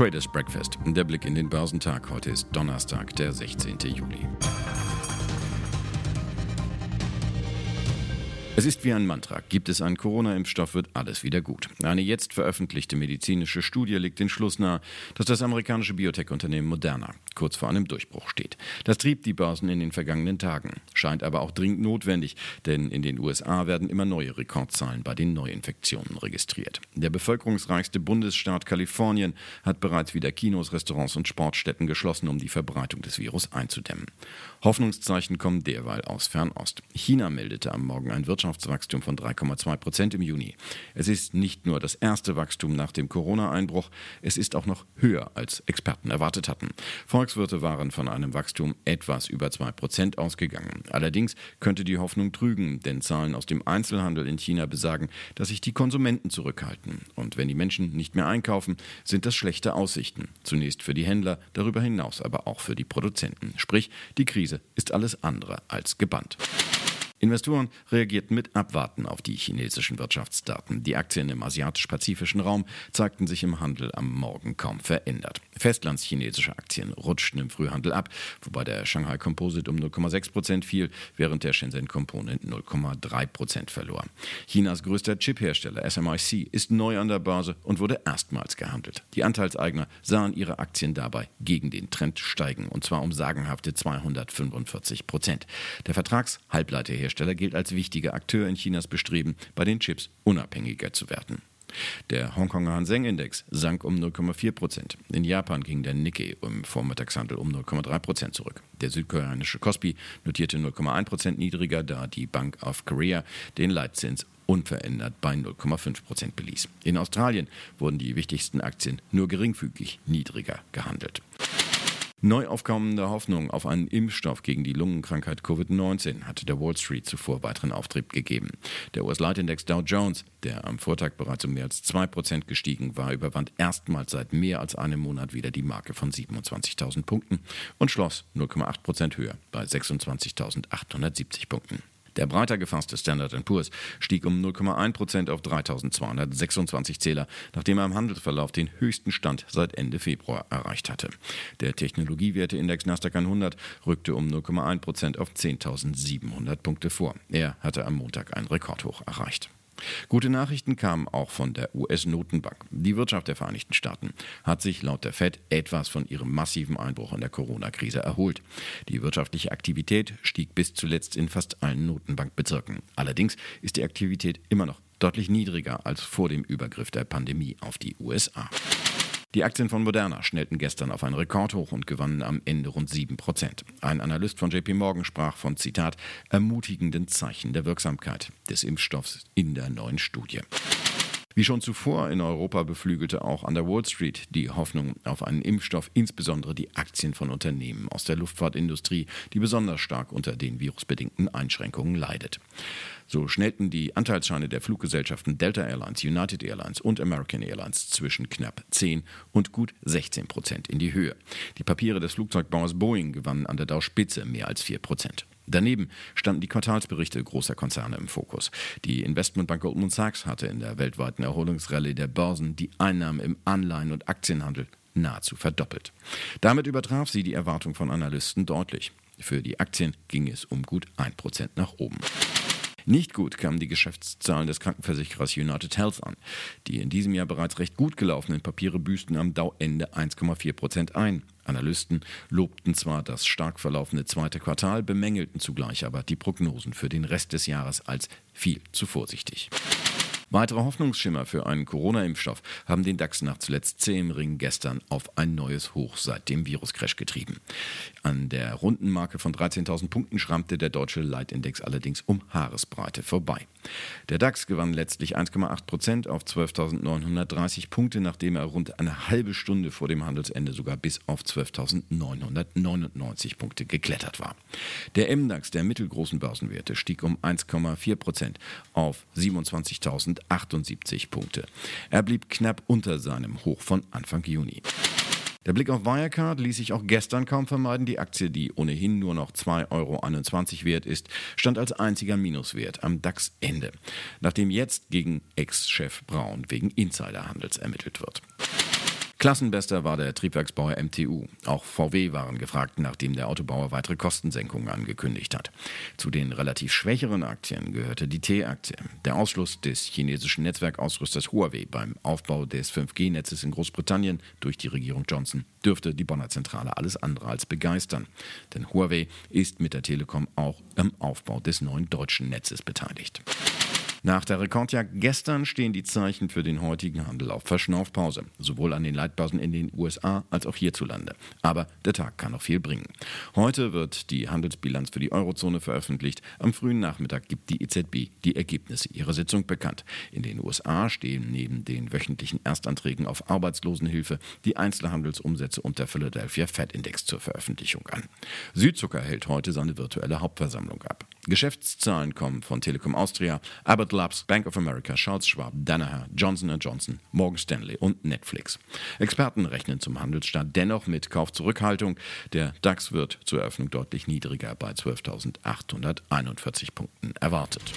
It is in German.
Traders Breakfast. Der Blick in den Börsentag. Heute ist Donnerstag, der 16. Juli. Es ist wie ein Mantra. Gibt es einen Corona-Impfstoff, wird alles wieder gut. Eine jetzt veröffentlichte medizinische Studie legt den Schluss nahe, dass das amerikanische Biotech-Unternehmen Moderna kurz vor einem Durchbruch steht. Das trieb die Börsen in den vergangenen Tagen, scheint aber auch dringend notwendig, denn in den USA werden immer neue Rekordzahlen bei den Neuinfektionen registriert. Der bevölkerungsreichste Bundesstaat Kalifornien hat bereits wieder Kinos, Restaurants und Sportstätten geschlossen, um die Verbreitung des Virus einzudämmen. Hoffnungszeichen kommen derweil aus Fernost. China meldete am Morgen ein Wirtschafts Wirtschaftswachstum von 3,2 Prozent im Juni. Es ist nicht nur das erste Wachstum nach dem Corona-Einbruch, es ist auch noch höher, als Experten erwartet hatten. Volkswirte waren von einem Wachstum etwas über 2 Prozent ausgegangen. Allerdings könnte die Hoffnung trügen, denn Zahlen aus dem Einzelhandel in China besagen, dass sich die Konsumenten zurückhalten. Und wenn die Menschen nicht mehr einkaufen, sind das schlechte Aussichten. Zunächst für die Händler, darüber hinaus aber auch für die Produzenten. Sprich, die Krise ist alles andere als gebannt. Investoren reagierten mit Abwarten auf die chinesischen Wirtschaftsdaten. Die Aktien im asiatisch-pazifischen Raum zeigten sich im Handel am Morgen kaum verändert. Festlandschinesische Aktien rutschten im Frühhandel ab, wobei der Shanghai Composite um 0,6 Prozent fiel, während der Shenzhen Component 0,3 Prozent verlor. Chinas größter Chiphersteller SMIC ist neu an der Börse und wurde erstmals gehandelt. Die Anteilseigner sahen ihre Aktien dabei gegen den Trend steigen, und zwar um sagenhafte 245 Prozent. Der Vertragshalbleiterhersteller Hersteller gilt als wichtiger Akteur in Chinas Bestreben, bei den Chips unabhängiger zu werden. Der Hongkonger Hang Index sank um 0,4 Prozent. In Japan ging der Nikkei im Vormittagshandel um 0,3 Prozent zurück. Der südkoreanische Kospi notierte 0,1 Prozent niedriger, da die Bank of Korea den Leitzins unverändert bei 0,5 Prozent beließ. In Australien wurden die wichtigsten Aktien nur geringfügig niedriger gehandelt. Neu aufkommende Hoffnung auf einen Impfstoff gegen die Lungenkrankheit Covid-19 hatte der Wall Street zuvor weiteren Auftrieb gegeben. Der US-Leitindex Dow Jones, der am Vortag bereits um mehr als 2% gestiegen war, überwand erstmals seit mehr als einem Monat wieder die Marke von 27.000 Punkten und schloss 0,8% höher bei 26.870 Punkten. Der breiter gefasste Standard Poor's stieg um 0,1% auf 3.226 Zähler, nachdem er im Handelsverlauf den höchsten Stand seit Ende Februar erreicht hatte. Der Technologiewerteindex Nasdaq 100 rückte um 0,1% auf 10.700 Punkte vor. Er hatte am Montag ein Rekordhoch erreicht. Gute Nachrichten kamen auch von der US-Notenbank. Die Wirtschaft der Vereinigten Staaten hat sich laut der Fed etwas von ihrem massiven Einbruch in der Corona-Krise erholt. Die wirtschaftliche Aktivität stieg bis zuletzt in fast allen Notenbankbezirken. Allerdings ist die Aktivität immer noch deutlich niedriger als vor dem Übergriff der Pandemie auf die USA. Die Aktien von Moderna schnellten gestern auf ein Rekordhoch und gewannen am Ende rund 7 Prozent. Ein Analyst von JP Morgan sprach von, Zitat, ermutigenden Zeichen der Wirksamkeit des Impfstoffs in der neuen Studie. Wie schon zuvor in Europa beflügelte auch an der Wall Street die Hoffnung auf einen Impfstoff, insbesondere die Aktien von Unternehmen aus der Luftfahrtindustrie, die besonders stark unter den virusbedingten Einschränkungen leidet. So schnellten die Anteilsscheine der Fluggesellschaften Delta Airlines, United Airlines und American Airlines zwischen knapp 10 und gut 16 Prozent in die Höhe. Die Papiere des Flugzeugbauers Boeing gewannen an der Dow-Spitze mehr als 4 Prozent. Daneben standen die Quartalsberichte großer Konzerne im Fokus. Die Investmentbank Goldman Sachs hatte in der weltweiten Erholungsrallye der Börsen die Einnahmen im Anleihen- und Aktienhandel nahezu verdoppelt. Damit übertraf sie die Erwartung von Analysten deutlich. Für die Aktien ging es um gut 1% nach oben. Nicht gut kamen die Geschäftszahlen des Krankenversicherers United Health an. Die in diesem Jahr bereits recht gut gelaufenen Papiere büßten am Dauende 1,4 Prozent ein. Analysten lobten zwar das stark verlaufende zweite Quartal, bemängelten zugleich aber die Prognosen für den Rest des Jahres als viel zu vorsichtig. Weitere Hoffnungsschimmer für einen Corona-Impfstoff haben den DAX nach zuletzt zähem Ring gestern auf ein neues Hoch seit dem Viruscrash getrieben. An der runden Marke von 13.000 Punkten schrammte der deutsche Leitindex allerdings um Haaresbreite vorbei. Der DAX gewann letztlich 1,8 Prozent auf 12.930 Punkte, nachdem er rund eine halbe Stunde vor dem Handelsende sogar bis auf 12.999 Punkte geklettert war. Der MDAX der mittelgroßen Börsenwerte stieg um 1,4 Prozent auf 27.000 78 Punkte. Er blieb knapp unter seinem Hoch von Anfang Juni. Der Blick auf Wirecard ließ sich auch gestern kaum vermeiden. Die Aktie, die ohnehin nur noch 2,21 Euro wert ist, stand als einziger Minuswert am DAX-Ende, nachdem jetzt gegen Ex-Chef Braun wegen Insiderhandels ermittelt wird. Klassenbester war der Triebwerksbauer MTU. Auch VW waren gefragt, nachdem der Autobauer weitere Kostensenkungen angekündigt hat. Zu den relativ schwächeren Aktien gehörte die T-Aktie. Der Ausschluss des chinesischen Netzwerkausrüsters Huawei beim Aufbau des 5G-Netzes in Großbritannien durch die Regierung Johnson dürfte die Bonner Zentrale alles andere als begeistern. Denn Huawei ist mit der Telekom auch am Aufbau des neuen deutschen Netzes beteiligt. Nach der Rekordjagd gestern stehen die Zeichen für den heutigen Handel auf Verschnaufpause, sowohl an den Leitbörsen in den USA als auch hierzulande. Aber der Tag kann noch viel bringen. Heute wird die Handelsbilanz für die Eurozone veröffentlicht. Am frühen Nachmittag gibt die EZB die Ergebnisse ihrer Sitzung bekannt. In den USA stehen neben den wöchentlichen Erstanträgen auf Arbeitslosenhilfe die Einzelhandelsumsätze und der Philadelphia Fed Index zur Veröffentlichung an. Südzucker hält heute seine virtuelle Hauptversammlung ab. Geschäftszahlen kommen von Telekom Austria, Abbott Labs, Bank of America, Charles Schwab, Danaher, Johnson Johnson, Morgan Stanley und Netflix. Experten rechnen zum Handelsstart dennoch mit Kaufzurückhaltung. Der DAX wird zur Eröffnung deutlich niedriger bei 12.841 Punkten erwartet.